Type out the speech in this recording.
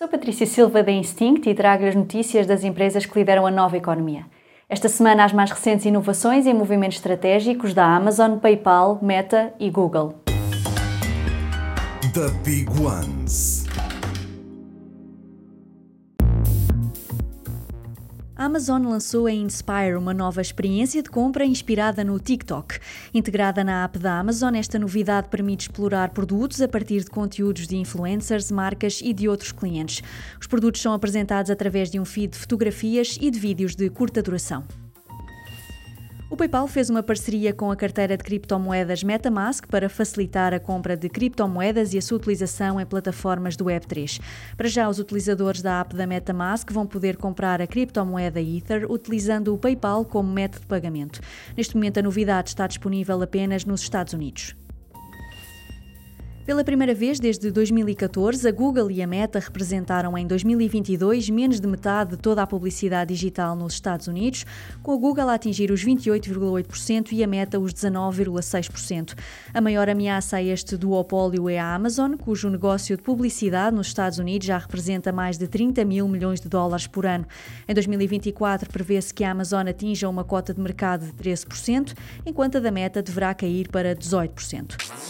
Sou Patrícia Silva da Instinct e trago as notícias das empresas que lideram a nova economia. Esta semana, as mais recentes inovações em movimentos estratégicos da Amazon, PayPal, Meta e Google. The Big Ones. Amazon lançou a Inspire, uma nova experiência de compra inspirada no TikTok. Integrada na app da Amazon, esta novidade permite explorar produtos a partir de conteúdos de influencers, marcas e de outros clientes. Os produtos são apresentados através de um feed de fotografias e de vídeos de curta duração. O PayPal fez uma parceria com a carteira de criptomoedas MetaMask para facilitar a compra de criptomoedas e a sua utilização em plataformas do Web3. Para já, os utilizadores da app da MetaMask vão poder comprar a criptomoeda Ether utilizando o PayPal como método de pagamento. Neste momento, a novidade está disponível apenas nos Estados Unidos. Pela primeira vez desde 2014, a Google e a Meta representaram em 2022 menos de metade de toda a publicidade digital nos Estados Unidos, com a Google a atingir os 28,8% e a Meta os 19,6%. A maior ameaça a este duopólio é a Amazon, cujo negócio de publicidade nos Estados Unidos já representa mais de 30 mil milhões de dólares por ano. Em 2024, prevê-se que a Amazon atinja uma cota de mercado de 13%, enquanto a da Meta deverá cair para 18%.